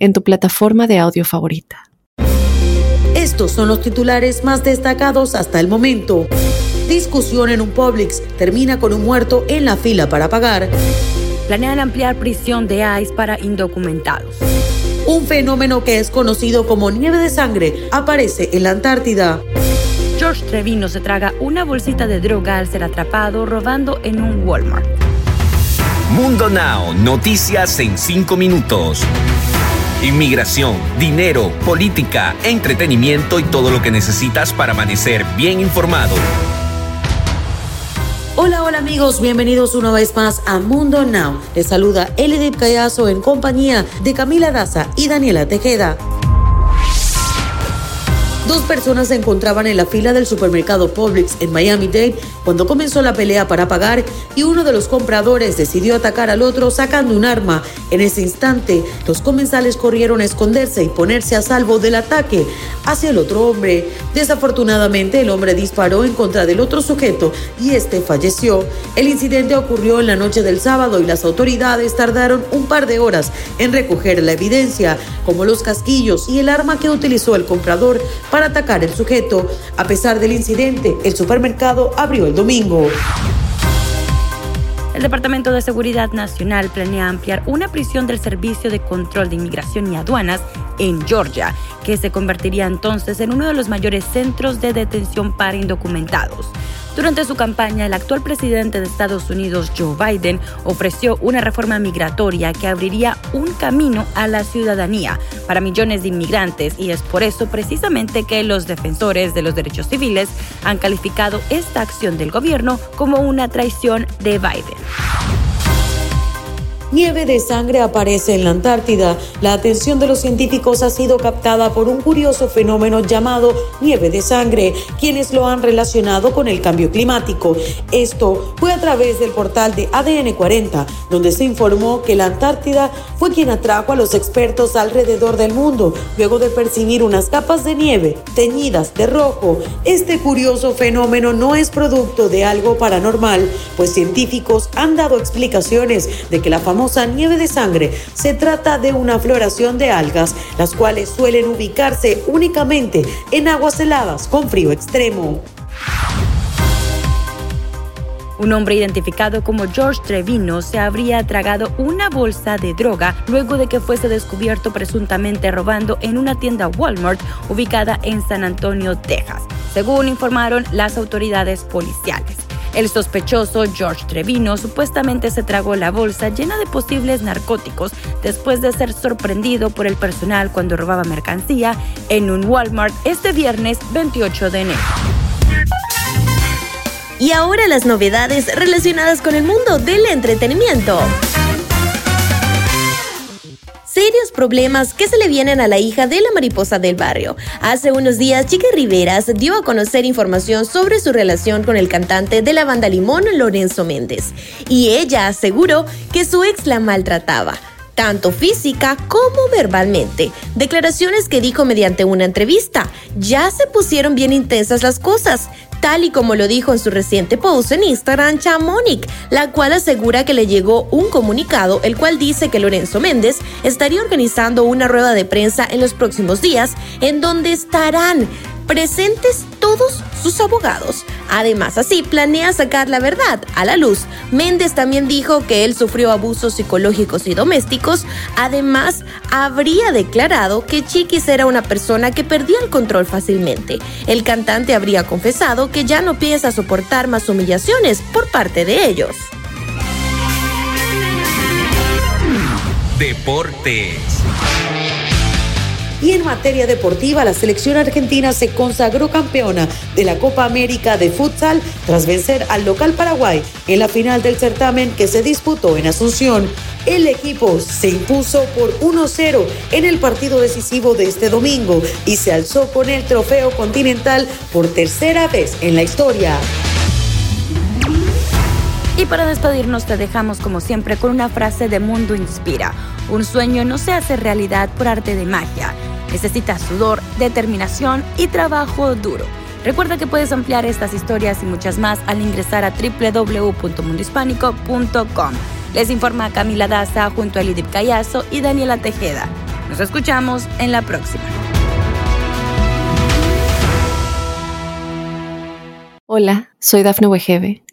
en tu plataforma de audio favorita. Estos son los titulares más destacados hasta el momento. Discusión en un Publix termina con un muerto en la fila para pagar. Planean ampliar prisión de ICE para indocumentados. Un fenómeno que es conocido como nieve de sangre aparece en la Antártida. George Trevino se traga una bolsita de droga al ser atrapado robando en un Walmart. Mundo Now, noticias en 5 minutos. Inmigración, dinero, política, entretenimiento y todo lo que necesitas para amanecer bien informado. Hola, hola amigos, bienvenidos una vez más a Mundo Now. Les saluda Elidip Callazo en compañía de Camila Daza y Daniela Tejeda. Dos personas se encontraban en la fila del supermercado Publix en Miami-Dade cuando comenzó la pelea para pagar y uno de los compradores decidió atacar al otro sacando un arma. En ese instante, los comensales corrieron a esconderse y ponerse a salvo del ataque hacia el otro hombre. Desafortunadamente, el hombre disparó en contra del otro sujeto y este falleció. El incidente ocurrió en la noche del sábado y las autoridades tardaron un par de horas en recoger la evidencia, como los casquillos y el arma que utilizó el comprador para atacar el sujeto. A pesar del incidente, el supermercado abrió el domingo. El Departamento de Seguridad Nacional planea ampliar una prisión del Servicio de Control de Inmigración y Aduanas en Georgia, que se convertiría entonces en uno de los mayores centros de detención para indocumentados. Durante su campaña, el actual presidente de Estados Unidos, Joe Biden, ofreció una reforma migratoria que abriría un camino a la ciudadanía para millones de inmigrantes y es por eso precisamente que los defensores de los derechos civiles han calificado esta acción del gobierno como una traición de Biden. Nieve de sangre aparece en la Antártida. La atención de los científicos ha sido captada por un curioso fenómeno llamado nieve de sangre, quienes lo han relacionado con el cambio climático. Esto fue a través del portal de ADN 40, donde se informó que la Antártida fue quien atrajo a los expertos alrededor del mundo, luego de percibir unas capas de nieve teñidas de rojo. Este curioso fenómeno no es producto de algo paranormal, pues científicos han dado explicaciones de que la famosa nieve de sangre se trata de una floración de algas, las cuales suelen ubicarse únicamente en aguas heladas con frío extremo. Un hombre identificado como George Trevino se habría tragado una bolsa de droga luego de que fuese descubierto presuntamente robando en una tienda Walmart ubicada en San Antonio, Texas, según informaron las autoridades policiales. El sospechoso George Trevino supuestamente se tragó la bolsa llena de posibles narcóticos después de ser sorprendido por el personal cuando robaba mercancía en un Walmart este viernes 28 de enero. Y ahora las novedades relacionadas con el mundo del entretenimiento serios problemas que se le vienen a la hija de la mariposa del barrio. Hace unos días, Chica Riveras dio a conocer información sobre su relación con el cantante de la banda Limón, Lorenzo Méndez. Y ella aseguró que su ex la maltrataba tanto física como verbalmente. Declaraciones que dijo mediante una entrevista. Ya se pusieron bien intensas las cosas tal y como lo dijo en su reciente post en Instagram Chamonix, la cual asegura que le llegó un comunicado el cual dice que Lorenzo Méndez estaría organizando una rueda de prensa en los próximos días en donde estarán presentes todos sus abogados. Además, así planea sacar la verdad a la luz. Méndez también dijo que él sufrió abusos psicológicos y domésticos. Además, habría declarado que Chiquis era una persona que perdía el control fácilmente. El cantante habría confesado que ya no piensa soportar más humillaciones por parte de ellos. Deportes. Y en materia deportiva, la selección argentina se consagró campeona de la Copa América de Futsal tras vencer al local Paraguay en la final del certamen que se disputó en Asunción. El equipo se impuso por 1-0 en el partido decisivo de este domingo y se alzó con el trofeo continental por tercera vez en la historia. Y para despedirnos te dejamos como siempre con una frase de Mundo Inspira. Un sueño no se hace realidad por arte de magia. Necesita sudor, determinación y trabajo duro. Recuerda que puedes ampliar estas historias y muchas más al ingresar a www.mundohispánico.com. Les informa Camila Daza junto a Lidip Callazo y Daniela Tejeda. Nos escuchamos en la próxima. Hola, soy Dafne Wegebe